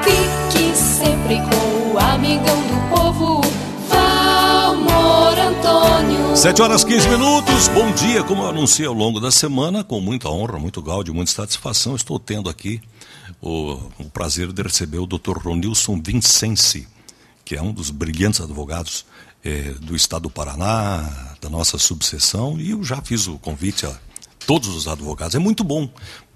Fique sempre com o amigão do povo, Valmor Antônio. 7 horas 15 minutos, bom dia. Como eu anunciei ao longo da semana, com muita honra, muito gáudio, muita satisfação, estou tendo aqui o, o prazer de receber o Dr. Ronilson Vincenzi, que é um dos brilhantes advogados eh, do estado do Paraná, da nossa subseção, e eu já fiz o convite a todos os advogados. É muito bom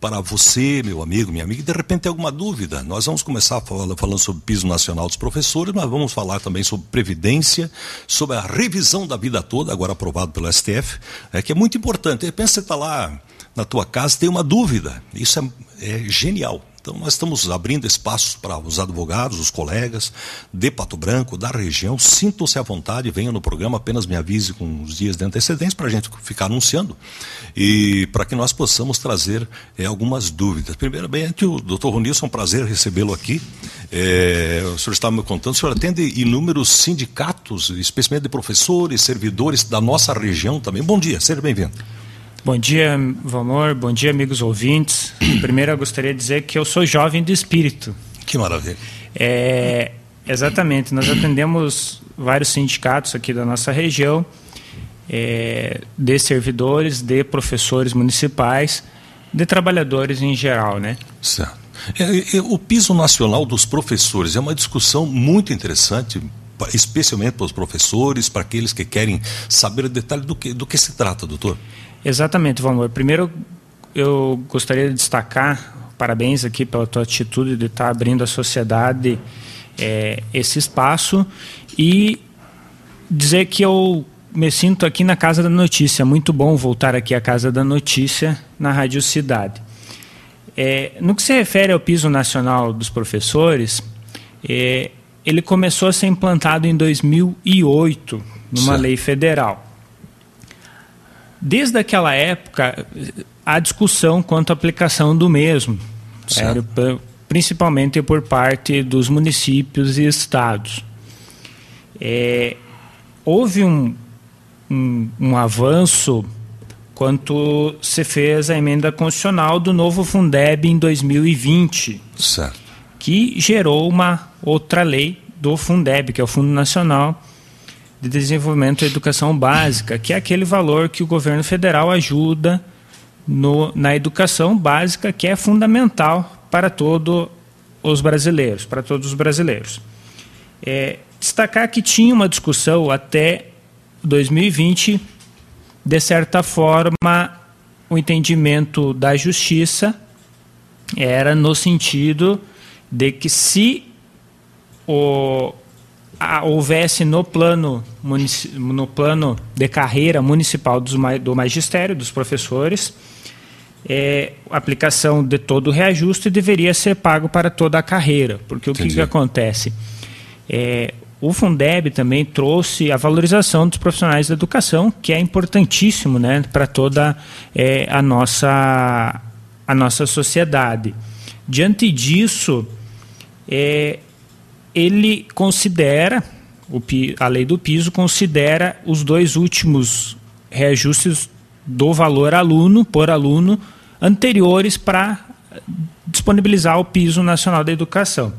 para você, meu amigo, minha amiga, de repente tem alguma dúvida. Nós vamos começar falando sobre o piso nacional dos professores, mas vamos falar também sobre previdência, sobre a revisão da vida toda, agora aprovado pelo STF, é que é muito importante. Pensa que você está lá na tua casa tem uma dúvida. Isso é, é genial. Então, nós estamos abrindo espaços para os advogados, os colegas de Pato Branco, da região. Sintam-se à vontade, venham no programa, apenas me avise com uns dias de antecedência para a gente ficar anunciando e para que nós possamos trazer é, algumas dúvidas. Primeiramente, o doutor Ronilson, é um prazer recebê-lo aqui. É, o senhor estava me contando, o senhor atende inúmeros sindicatos, especialmente de professores, servidores da nossa região também. Bom dia, seja bem-vindo. Bom dia, Valmor. Bom dia, amigos ouvintes. Primeiro, eu gostaria de dizer que eu sou jovem de espírito. Que maravilha. É, exatamente. Nós atendemos vários sindicatos aqui da nossa região, é, de servidores, de professores municipais, de trabalhadores em geral, né? Certo. É, é, o piso nacional dos professores é uma discussão muito interessante, especialmente para os professores, para aqueles que querem saber o detalhe do que, do que se trata, doutor. Exatamente, Valmor. Primeiro, eu gostaria de destacar, parabéns aqui pela tua atitude de estar abrindo à sociedade é, esse espaço e dizer que eu me sinto aqui na Casa da Notícia. Muito bom voltar aqui à Casa da Notícia, na Rádio Cidade. É, no que se refere ao piso nacional dos professores, é, ele começou a ser implantado em 2008, numa certo. lei federal. Desde aquela época, há discussão quanto à aplicação do mesmo, é, principalmente por parte dos municípios e estados. É, houve um, um, um avanço quanto se fez a emenda constitucional do novo Fundeb em 2020, certo. Que gerou uma outra lei do Fundeb, que é o Fundo Nacional de Desenvolvimento da Educação Básica, que é aquele valor que o governo federal ajuda no, na educação básica, que é fundamental para todos os brasileiros, para todos os brasileiros. É, destacar que tinha uma discussão até 2020, de certa forma, o entendimento da justiça era no sentido de que se o, houvesse no plano, no plano de carreira municipal do magistério, dos professores, é, aplicação de todo o reajuste deveria ser pago para toda a carreira. Porque Entendi. o que, que acontece? É, o Fundeb também trouxe a valorização dos profissionais da educação, que é importantíssimo né, para toda é, a, nossa, a nossa sociedade. Diante disso, é, ele considera, a lei do piso considera os dois últimos reajustes do valor aluno por aluno anteriores para disponibilizar o piso nacional da educação.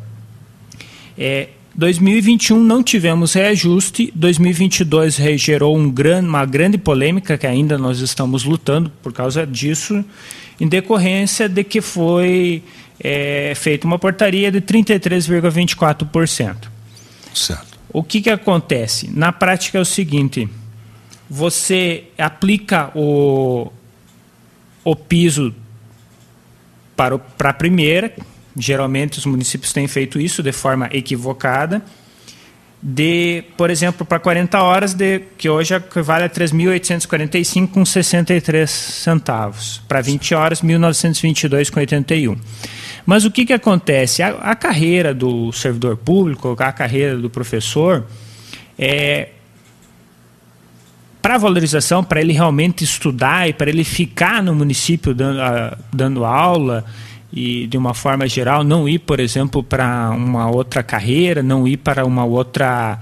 É, 2021 não tivemos reajuste, 2022 gerou um gran, uma grande polêmica que ainda nós estamos lutando por causa disso, em decorrência de que foi é feita uma portaria de 33,24%. Certo. O que, que acontece? Na prática é o seguinte: você aplica o, o piso para, o, para a primeira, geralmente os municípios têm feito isso de forma equivocada, de, por exemplo, para 40 horas, de, que hoje equivale a 3.845 com 63 centavos. Para 20 horas, 1.922 com 81. Mas o que, que acontece? A, a carreira do servidor público, a carreira do professor, é, para valorização, para ele realmente estudar e para ele ficar no município dando, a, dando aula e de uma forma geral não ir, por exemplo, para uma outra carreira, não ir para uma outra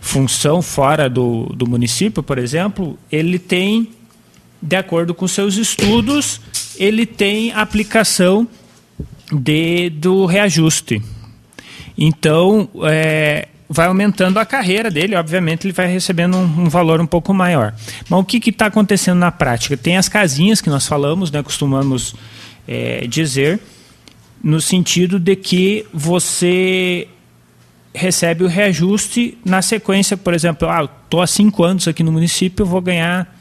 função fora do, do município, por exemplo, ele tem, de acordo com seus estudos, ele tem aplicação de, do reajuste. Então, é, vai aumentando a carreira dele, obviamente ele vai recebendo um, um valor um pouco maior. Mas o que está acontecendo na prática? Tem as casinhas que nós falamos, né, costumamos é, dizer, no sentido de que você recebe o reajuste na sequência, por exemplo, ah, estou há cinco anos aqui no município, vou ganhar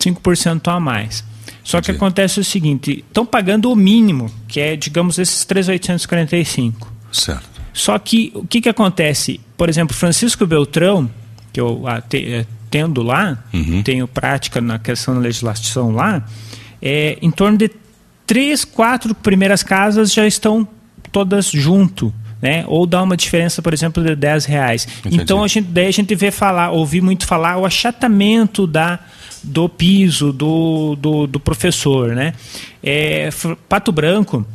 5% a mais. Só Entendi. que acontece o seguinte, estão pagando o mínimo, que é, digamos, esses 3,845. Certo. Só que o que, que acontece? Por exemplo, Francisco Beltrão, que eu é, tendo lá, uhum. tenho prática na questão da legislação lá, é, em torno de três, quatro primeiras casas já estão todas junto. Né? Ou dá uma diferença, por exemplo, de 10 reais. Entendi. Então a gente, daí a gente vê falar, ouvir muito falar o achatamento da, do piso do, do, do professor. Né? É, Pato Branco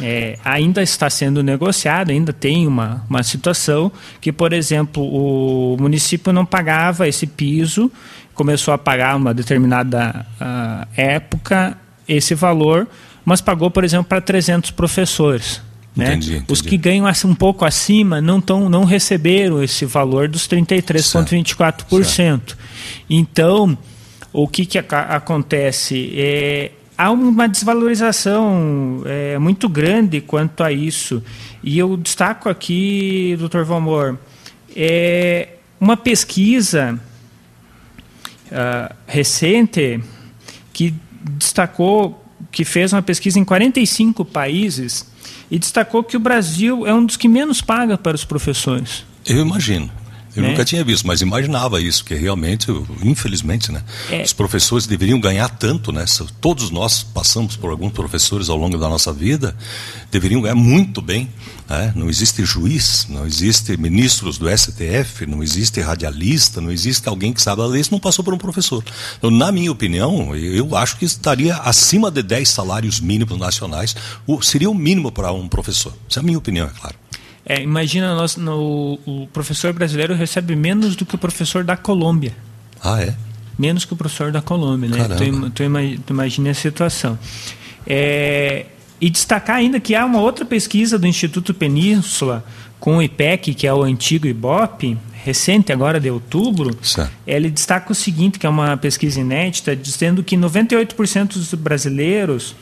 é, ainda está sendo negociado, ainda tem uma, uma situação que, por exemplo, o município não pagava esse piso, começou a pagar uma determinada uh, época esse valor, mas pagou, por exemplo, para 300 professores. Né? Entendi, entendi. Os que ganham um pouco acima não, tão, não receberam esse valor dos 33,24%. Então, o que, que acontece? É, há uma desvalorização é, muito grande quanto a isso. E eu destaco aqui, doutor Valmor, é uma pesquisa uh, recente que destacou, que fez uma pesquisa em 45 países e destacou que o Brasil é um dos que menos paga para os professores. Eu imagino. Eu né? nunca tinha visto, mas imaginava isso, que realmente, infelizmente, né? É. Os professores deveriam ganhar tanto, né? Todos nós passamos por alguns professores ao longo da nossa vida, deveriam ganhar muito bem. Né? Não existe juiz, não existe ministros do STF, não existe radialista, não existe alguém que sabe a lei, isso não passou por um professor. Então, na minha opinião, eu acho que estaria acima de 10 salários mínimos nacionais, seria o mínimo para um professor. Essa é a minha opinião, é claro. É, imagina, nós, no, o professor brasileiro recebe menos do que o professor da Colômbia. Ah, é? Menos que o professor da Colômbia, né? Tu, tu, tu imagina a situação. É, e destacar ainda que há uma outra pesquisa do Instituto Península com o IPEC, que é o antigo IBOP, recente agora de outubro, certo. ele destaca o seguinte, que é uma pesquisa inédita, dizendo que 98% dos brasileiros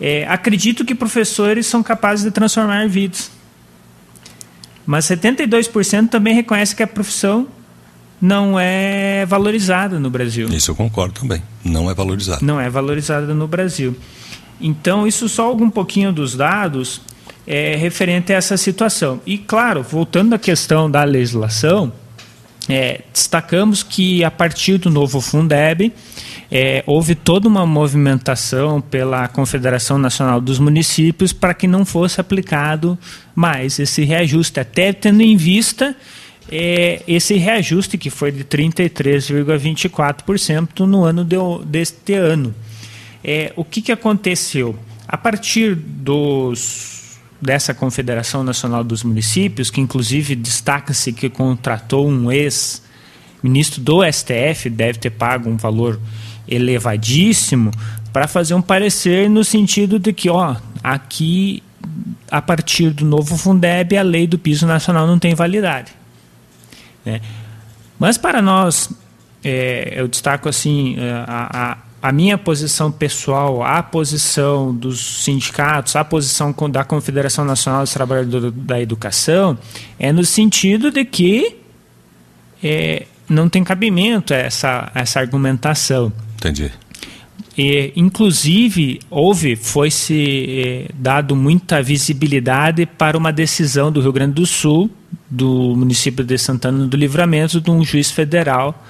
é, acreditam que professores são capazes de transformar vidas. Mas 72% também reconhece que a profissão não é valorizada no Brasil. Isso eu concordo também. Não é valorizada. Não é valorizada no Brasil. Então, isso só algum pouquinho dos dados é referente a essa situação. E, claro, voltando à questão da legislação, é, destacamos que a partir do novo Fundeb, é, houve toda uma movimentação pela Confederação Nacional dos Municípios para que não fosse aplicado mais esse reajuste, até tendo em vista é, esse reajuste que foi de 33,24% no ano de, deste ano. É, o que, que aconteceu? A partir dos dessa Confederação Nacional dos Municípios, que inclusive destaca-se que contratou um ex-ministro do STF, deve ter pago um valor elevadíssimo para fazer um parecer no sentido de que, ó, aqui a partir do novo Fundeb a lei do piso nacional não tem validade. Né? Mas para nós, é, eu destaco assim é, a, a, a, minha posição pessoal, a posição dos sindicatos, a posição da Confederação Nacional dos Trabalhadores da Educação é no sentido de que é, não tem cabimento essa, essa argumentação. Entendi. E, inclusive, houve, foi-se eh, dado muita visibilidade para uma decisão do Rio Grande do Sul, do município de Santana do Livramento, de um juiz federal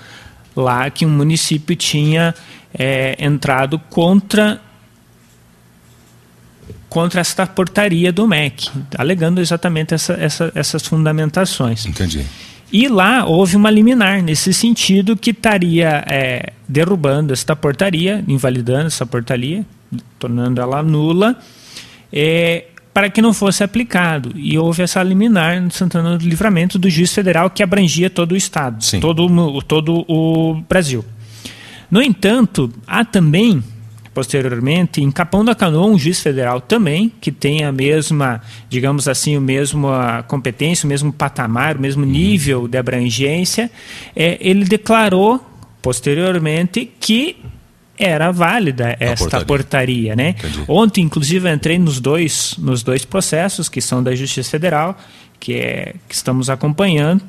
lá que um município tinha eh, entrado contra contra esta portaria do MEC, alegando exatamente essa, essa, essas fundamentações. Entendi. E lá houve uma liminar nesse sentido que estaria é, derrubando esta portaria, invalidando essa portaria, tornando ela nula, é, para que não fosse aplicado. E houve essa liminar no Santana do Livramento do juiz federal que abrangia todo o Estado, todo, todo o Brasil. No entanto, há também, posteriormente em Capão da Canoa, um juiz federal também, que tem a mesma, digamos assim, o mesmo competência, o mesmo patamar, o mesmo nível de abrangência, é, ele declarou posteriormente que era válida esta portaria, portaria né? Ontem, inclusive, entrei nos dois, nos dois processos que são da Justiça Federal, que, é, que estamos acompanhando.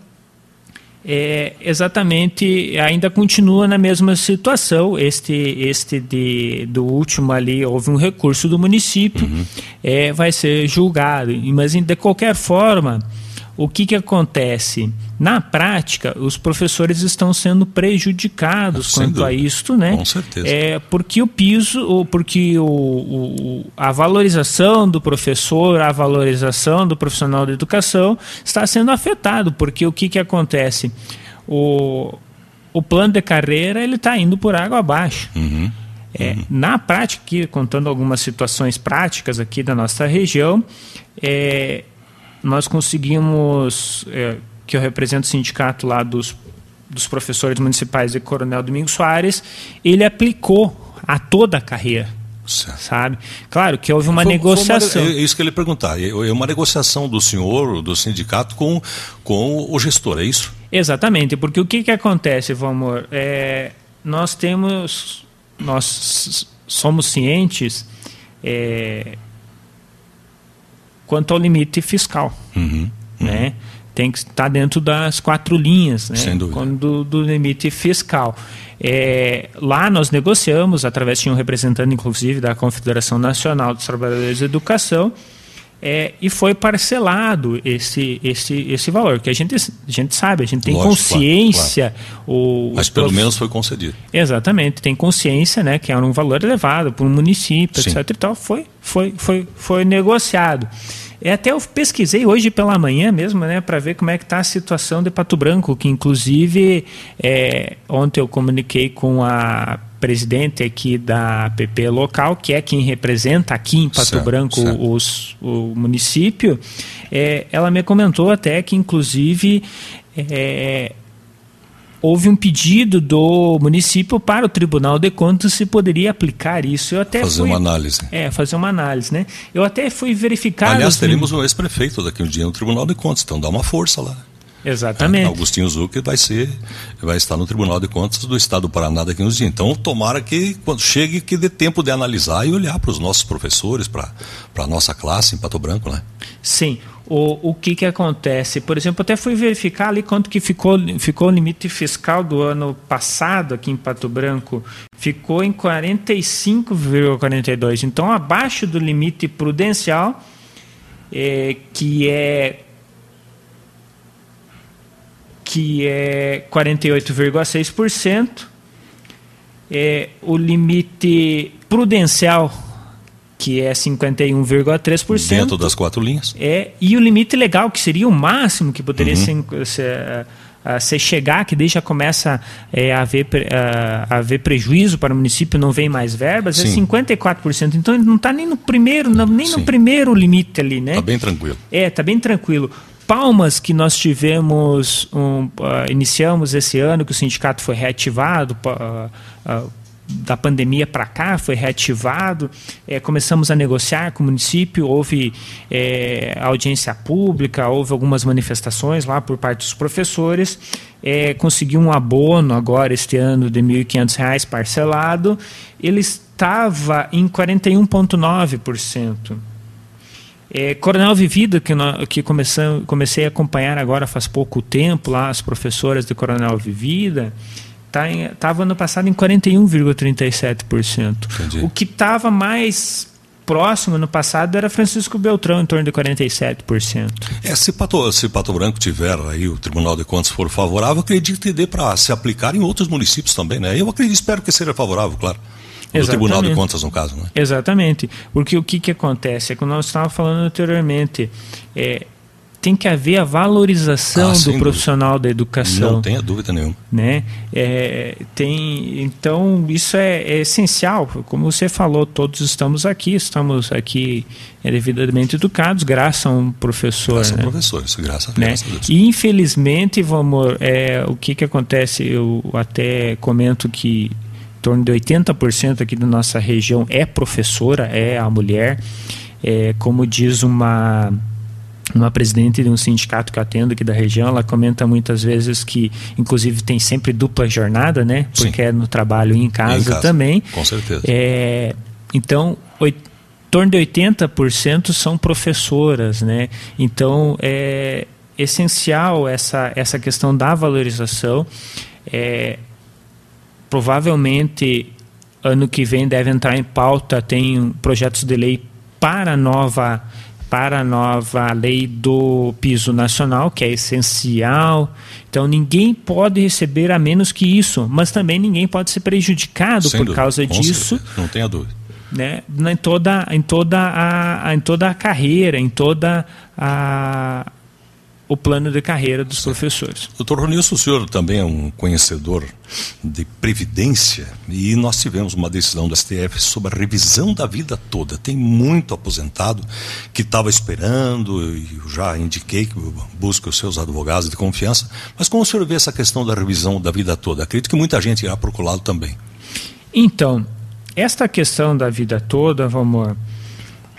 É, exatamente, ainda continua na mesma situação. Este, este de, do último ali, houve um recurso do município, uhum. é, vai ser julgado. Mas, de qualquer forma, o que, que acontece? Na prática, os professores estão sendo prejudicados Sem quanto dúvida. a isto, né? Com certeza. É, porque o piso, porque o, o, a valorização do professor, a valorização do profissional da educação está sendo afetado, porque o que, que acontece? O, o plano de carreira ele está indo por água abaixo. Uhum. É, uhum. Na prática, contando algumas situações práticas aqui da nossa região, é, nós conseguimos, é, que eu represento o sindicato lá dos, dos professores municipais de Coronel Domingos Soares, ele aplicou a toda a carreira. Certo. Sabe? Claro que houve uma foi, negociação. Foi uma, é isso que ele perguntar. É, é uma negociação do senhor, do sindicato, com, com o gestor, é isso? Exatamente, porque o que, que acontece, Valmor? É, nós temos. Nós somos cientes. É, quanto ao limite fiscal. Uhum, uhum. Né? Tem que estar dentro das quatro linhas né? Sem dúvida. Do, do limite fiscal. É, lá nós negociamos, através de um representante, inclusive, da Confederação Nacional dos Trabalhadores de Educação, é, e foi parcelado esse, esse, esse valor, que a gente, a gente sabe, a gente tem Lógico, consciência. Claro, claro. O, Mas pelo prof... menos foi concedido. Exatamente, tem consciência né, que era um valor elevado para um município, Sim. etc. E tal, foi, foi, foi, foi negociado. É, até eu pesquisei hoje pela manhã mesmo, né, para ver como é que está a situação de Pato Branco, que inclusive é, ontem eu comuniquei com a presidente aqui da PP local, que é quem representa aqui em Pato certo, Branco certo. Os, o município, é, ela me comentou até que inclusive é, houve um pedido do município para o Tribunal de Contas se poderia aplicar isso. Eu até fazer fui, uma análise. É, fazer uma análise, né? Eu até fui verificar. Aliás, teremos um ex-prefeito daqui um dia no Tribunal de Contas, então dá uma força lá. Exatamente. Augustinho Zucchi vai ser, vai estar no Tribunal de Contas do Estado do Paraná daqui uns dias. Então, tomara que quando chegue que dê tempo de analisar e olhar para os nossos professores, para a nossa classe em Pato Branco, né? Sim o, o que, que acontece. Por exemplo, até fui verificar ali quanto que ficou, ficou o limite fiscal do ano passado aqui em Pato Branco. Ficou em 45,42. Então, abaixo do limite prudencial, é, que é que é 48,6%. É, o limite prudencial que é 51,3%. Dentro das quatro linhas. É, e o limite legal, que seria o máximo que poderia uhum. ser, ser, uh, ser, chegar, que daí já começa é, a, haver, uh, a haver prejuízo para o município, não vem mais verbas, é Sim. é 54%. Então ele não está nem no primeiro, não, nem Sim. no primeiro limite ali, né? Está bem tranquilo. É, está bem tranquilo. Palmas que nós tivemos, um, uh, iniciamos esse ano, que o sindicato foi reativado, da pandemia para cá, foi reativado. É, começamos a negociar com o município, houve é, audiência pública, houve algumas manifestações lá por parte dos professores. É, conseguiu um abono agora, este ano, de R$ 1.500 parcelado. Ele estava em 41,9%. É, Coronel Vivida, que, nós, que comecei a acompanhar agora faz pouco tempo, lá as professoras de Coronel Vivida, Estava tá no passado em 41,37%. O que estava mais próximo no passado era Francisco Beltrão, em torno de 47%. É, se, Pato, se Pato Branco tiver aí, o Tribunal de Contas for favorável, acredito que dê para se aplicar em outros municípios também, né? Eu acredito, espero que seja favorável, claro. No Tribunal de Contas, no caso, né? Exatamente. Porque o que, que acontece? É que nós estávamos falando anteriormente. É, tem que haver a valorização ah, do profissional dúvida. da educação. Não tenha dúvida nenhuma. Né? É, tem, então, isso é, é, essencial. Como você falou, todos estamos aqui, estamos aqui é, devidamente educados, graças a um professor. Graças né? a professores, graças, né? graças a Deus. E, infelizmente, vamos, é, o que, que acontece, eu até comento que torno de 80% aqui da nossa região é professora, é a mulher. É, como diz uma uma presidente de um sindicato que eu atendo aqui da região, ela comenta muitas vezes que, inclusive, tem sempre dupla jornada, né? Porque Sim. é no trabalho e em casa, em casa também. Com certeza. É, então, em torno de 80% são professoras, né? Então, é essencial essa, essa questão da valorização. É, provavelmente, ano que vem deve entrar em pauta, tem projetos de lei para a nova para a nova lei do piso nacional, que é essencial. Então ninguém pode receber a menos que isso, mas também ninguém pode ser prejudicado Sem por dúvida, causa disso. Certeza. Não tenha dúvida. Né, em toda em toda a em toda a carreira, em toda a o plano de carreira dos professores. Doutor Ronilson, o senhor também é um conhecedor de previdência e nós tivemos uma decisão do STF sobre a revisão da vida toda. Tem muito aposentado que estava esperando, e eu já indiquei que busque os seus advogados de confiança, mas como o senhor vê essa questão da revisão da vida toda? Acredito que muita gente irá procurar também. Então, esta questão da vida toda, vamos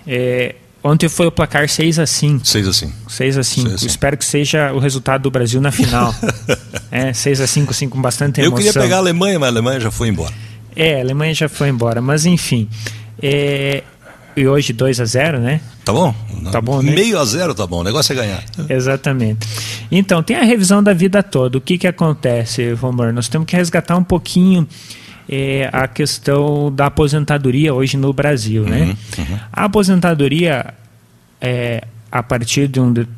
é, Ontem foi o placar 6 a 5 6 a 5 6 a 5 Espero que seja o resultado do Brasil na final. é, 6 a 5 assim, com bastante emoção. Eu queria pegar a Alemanha, mas a Alemanha já foi embora. É, a Alemanha já foi embora. Mas enfim. É... E hoje 2 a 0 né? Tá bom? Tá bom, né? Meio a zero tá bom, o negócio é ganhar. Exatamente. Então, tem a revisão da vida toda. O que que acontece, Romor? Nós temos que resgatar um pouquinho é, a questão da aposentadoria hoje no Brasil. Né? Uhum, né? Uhum. A aposentadoria, é, a partir de um. De, uh,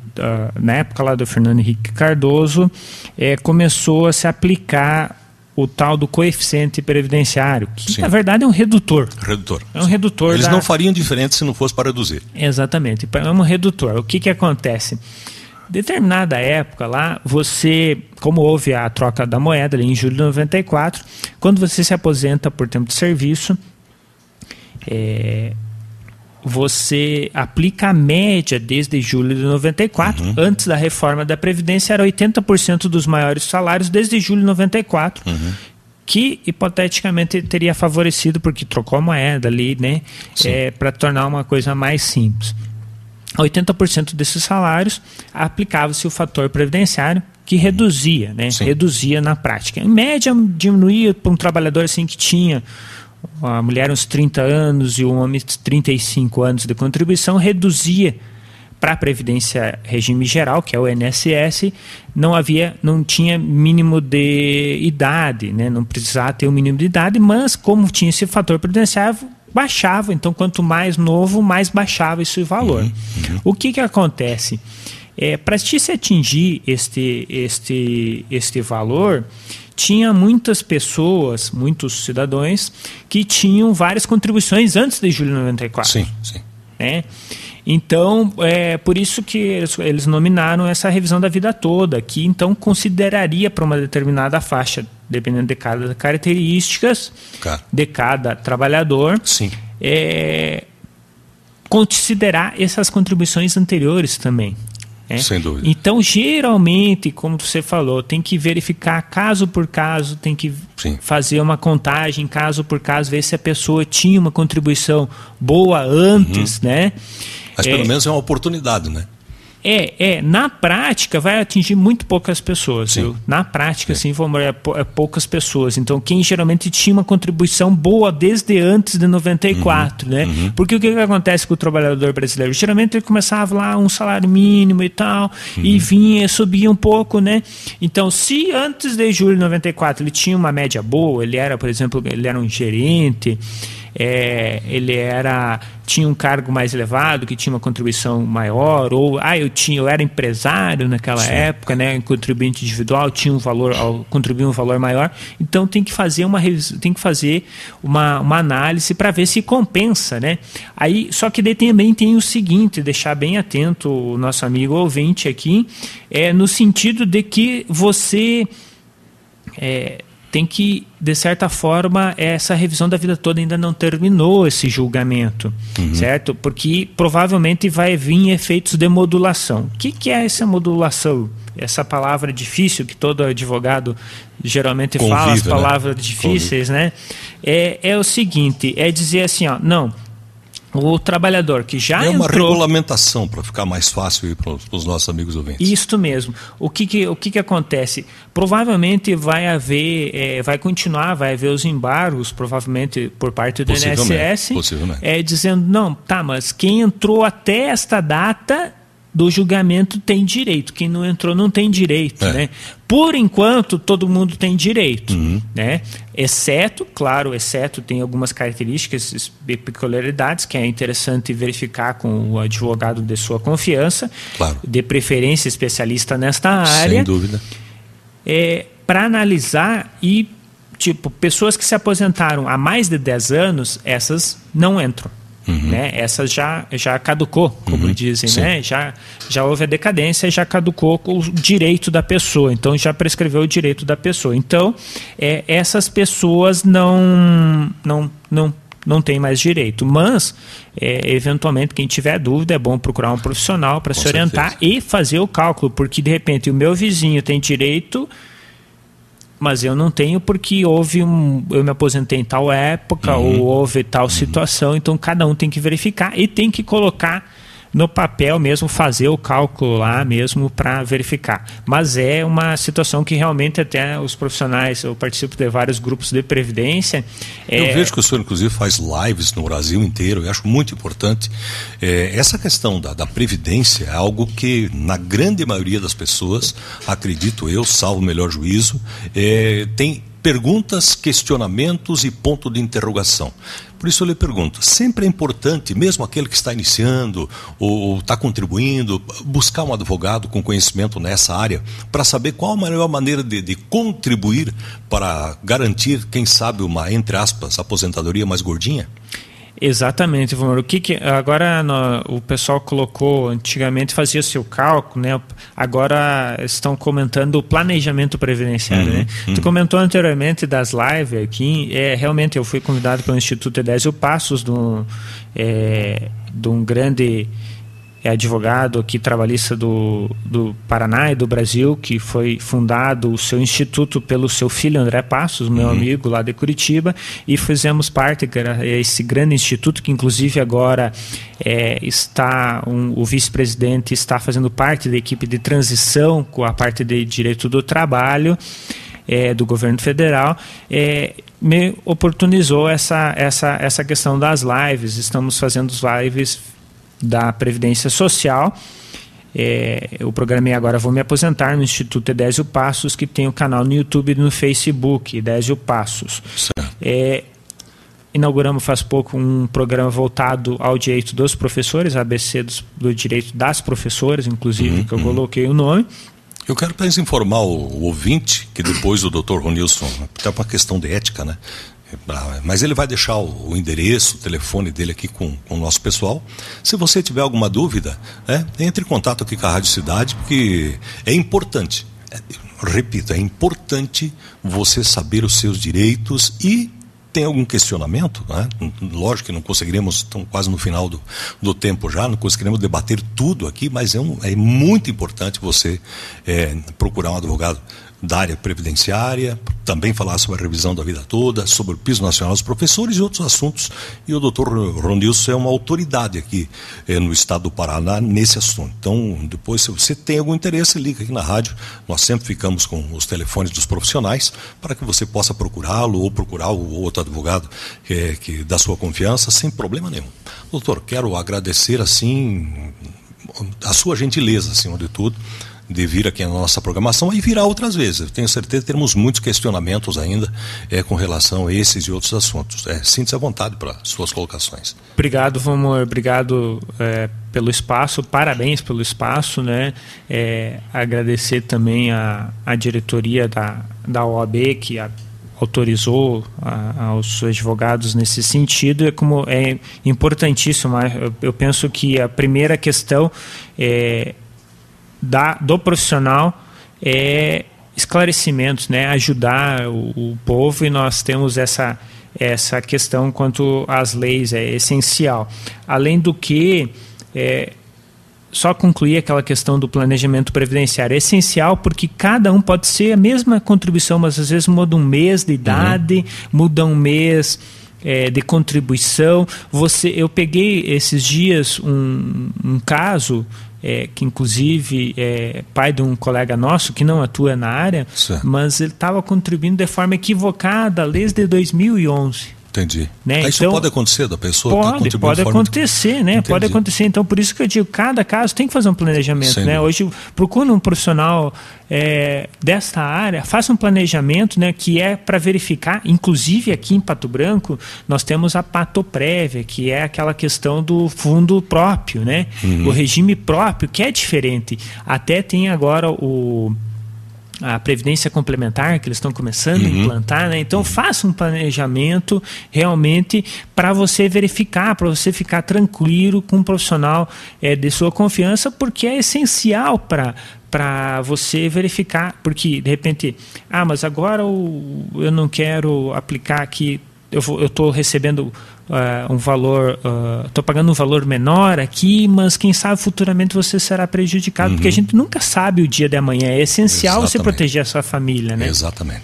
na época lá do Fernando Henrique Cardoso, é, começou a se aplicar o tal do coeficiente previdenciário, que Sim. na verdade é um redutor. Redutor. É um redutor. Eles da... não fariam diferente se não fosse para reduzir. Exatamente. É um redutor. O que, que acontece? Determinada época lá, você, como houve a troca da moeda ali em julho de 94, quando você se aposenta por tempo de serviço, é, você aplica a média desde julho de 94, uhum. antes da reforma da Previdência era 80% dos maiores salários desde julho de 94, uhum. que hipoteticamente teria favorecido porque trocou a moeda ali, né, é, para tornar uma coisa mais simples. 80% desses salários aplicava-se o fator previdenciário que reduzia, né? Sim. Reduzia na prática. Em média, diminuía para um trabalhador assim que tinha a mulher uns 30 anos e o homem 35 anos de contribuição, reduzia para a previdência regime geral, que é o INSS, não havia, não tinha mínimo de idade, né? Não precisava ter o um mínimo de idade, mas como tinha esse fator previdenciário, baixava. Então, quanto mais novo, mais baixava esse valor. Uhum, uhum. O que, que acontece? É, Para se atingir este, este, este valor, tinha muitas pessoas, muitos cidadãos, que tinham várias contribuições antes de julho de 94. Sim, sim. Né? Então, é por isso que eles, eles, nominaram essa revisão da vida toda, que então consideraria para uma determinada faixa, dependendo de cada características claro. de cada trabalhador, Sim. É, considerar essas contribuições anteriores também. É? Sem dúvida. Então, geralmente, como você falou, tem que verificar caso por caso, tem que Sim. fazer uma contagem caso por caso, ver se a pessoa tinha uma contribuição boa antes, uhum. né? Mas pelo é, menos é uma oportunidade, né? É, é, na prática vai atingir muito poucas pessoas, sim. viu? Na prática, sim, sim é, é, poucas pessoas. Então, quem geralmente tinha uma contribuição boa desde antes de 94, uhum, né? Uhum. Porque o que, que, acontece com o trabalhador brasileiro? Geralmente ele começava lá um salário mínimo e tal, uhum. e vinha, subia um pouco, né? Então, se antes de julho de 94 ele tinha uma média boa, ele era, por exemplo, ele era um gerente, é, ele era tinha um cargo mais elevado, que tinha uma contribuição maior, ou ah, eu tinha, eu era empresário naquela Sim. época, né, contribuinte individual, tinha um valor, contribuía um valor maior. Então tem que fazer uma tem que fazer uma, uma análise para ver se compensa, né? Aí, só que também tem o seguinte, deixar bem atento o nosso amigo ouvinte aqui, é no sentido de que você é, tem que, de certa forma, essa revisão da vida toda ainda não terminou esse julgamento, uhum. certo? Porque provavelmente vai vir efeitos de modulação. O que, que é essa modulação? essa palavra difícil que todo advogado geralmente Convive, fala, as né? palavras né? difíceis, Convive. né? É, é o seguinte, é dizer assim, ó, não, o trabalhador que já é uma entrou... regulamentação para ficar mais fácil para os nossos amigos ouvintes. Isso mesmo. O que, que o que, que acontece? Provavelmente vai haver, é, vai continuar, vai haver os embargos, provavelmente por parte do INSS, é dizendo não, tá, mas quem entrou até esta data do julgamento tem direito. Quem não entrou não tem direito, é. né? Por enquanto, todo mundo tem direito, uhum. né? Exceto, claro, exceto tem algumas características e peculiaridades que é interessante verificar com o advogado de sua confiança, claro. de preferência especialista nesta área. Sem dúvida. É, Para analisar e, tipo, pessoas que se aposentaram há mais de 10 anos, essas não entram. Uhum. Né? Essa já, já caducou, como uhum. dizem, né? já, já houve a decadência, já caducou o direito da pessoa, então já prescreveu o direito da pessoa. Então, é, essas pessoas não, não, não, não têm mais direito. Mas, é, eventualmente, quem tiver dúvida, é bom procurar um profissional para se orientar e fazer o cálculo, porque de repente o meu vizinho tem direito mas eu não tenho porque houve um. Eu me aposentei em tal época uhum. ou houve tal uhum. situação, então cada um tem que verificar e tem que colocar no papel mesmo fazer o cálculo lá mesmo para verificar. Mas é uma situação que realmente até os profissionais, eu participo de vários grupos de previdência. Eu é... vejo que o senhor inclusive faz lives no Brasil inteiro, eu acho muito importante. É, essa questão da, da previdência é algo que na grande maioria das pessoas, acredito eu, salvo o melhor juízo, é, tem perguntas, questionamentos e ponto de interrogação. Por isso eu lhe pergunto, sempre é importante, mesmo aquele que está iniciando ou está contribuindo, buscar um advogado com conhecimento nessa área para saber qual a melhor maneira de, de, contribuir para garantir, quem sabe, uma, entre aspas, aposentadoria mais gordinha? Exatamente, Vomor. O que, que agora no, o pessoal colocou antigamente fazia seu cálculo, né? Agora estão comentando o planejamento previdenciário, uhum, né? Uhum. Tu comentou anteriormente das lives aqui, é realmente eu fui convidado pelo Instituto Edésio Passos do é, de um grande é advogado aqui trabalhista do, do Paraná e do Brasil, que foi fundado o seu instituto pelo seu filho André Passos, meu uhum. amigo lá de Curitiba, e fizemos parte esse grande instituto que inclusive agora é, está um, o vice-presidente está fazendo parte da equipe de transição com a parte de direito do trabalho. É, do governo federal, é, me oportunizou essa, essa, essa questão das lives. Estamos fazendo lives da Previdência Social. É, eu programei agora Vou Me Aposentar no Instituto Edésio Passos, que tem o um canal no YouTube e no Facebook, Edésio Passos. É, inauguramos faz pouco um programa voltado ao direito dos professores, ABC do, do direito das professoras, inclusive, uhum, que eu uhum. coloquei o nome. Eu quero apenas informar o, o ouvinte que depois o doutor Ronilson, até uma questão de ética, né? Mas ele vai deixar o, o endereço, o telefone dele aqui com, com, o nosso pessoal. Se você tiver alguma dúvida, né, entre em contato aqui com a Rádio Cidade, porque é importante. É, repito, é importante você saber os seus direitos e tem algum questionamento, né? lógico que não conseguiremos, estamos quase no final do, do tempo já, não conseguiremos debater tudo aqui, mas é, um, é muito importante você é, procurar um advogado da área previdenciária, também falar sobre a revisão da vida toda, sobre o piso nacional dos professores e outros assuntos. E o doutor Ronilson é uma autoridade aqui eh, no estado do Paraná nesse assunto. Então, depois, se você tem algum interesse, liga aqui na rádio. Nós sempre ficamos com os telefones dos profissionais para que você possa procurá-lo ou procurar o outro advogado eh, que da sua confiança, sem problema nenhum. Doutor, quero agradecer assim a sua gentileza, acima de tudo de vir aqui na nossa programação e virá outras vezes. Tenho certeza que teremos muitos questionamentos ainda é, com relação a esses e outros assuntos. É, Sinta-se à vontade para suas colocações. Obrigado, Vamos. Obrigado é, pelo espaço, parabéns pelo espaço. Né? É, agradecer também a, a diretoria da, da OAB que a, autorizou aos advogados nesse sentido é como é importantíssimo eu, eu penso que a primeira questão é da, do profissional é esclarecimentos, né? ajudar o, o povo e nós temos essa, essa questão quanto às leis, é essencial. Além do que, é, só concluir aquela questão do planejamento previdenciário. É essencial porque cada um pode ser a mesma contribuição, mas às vezes muda um mês de idade, uhum. muda um mês é, de contribuição. Você, eu peguei esses dias um, um caso é, que inclusive é pai de um colega nosso que não atua na área, certo. mas ele estava contribuindo de forma equivocada desde 2011. Entendi. Né? Isso então, pode acontecer da pessoa tá pode, pode acontecer, né? Entendi. Pode acontecer. Então, por isso que eu digo, cada caso tem que fazer um planejamento, Sim. né? Hoje, procure um profissional é, desta área, faça um planejamento, né? Que é para verificar, inclusive aqui em Pato Branco, nós temos a patoprévia, que é aquela questão do fundo próprio, né? Uhum. O regime próprio, que é diferente. Até tem agora o a previdência complementar que eles estão começando uhum. a implantar, né? Então faça um planejamento realmente para você verificar, para você ficar tranquilo com um profissional é, de sua confiança, porque é essencial para para você verificar, porque de repente, ah, mas agora eu, eu não quero aplicar aqui, eu estou recebendo uh, um valor, estou uh, pagando um valor menor aqui, mas quem sabe futuramente você será prejudicado, uhum. porque a gente nunca sabe o dia de amanhã. É essencial Exatamente. você proteger a sua família, né? Exatamente.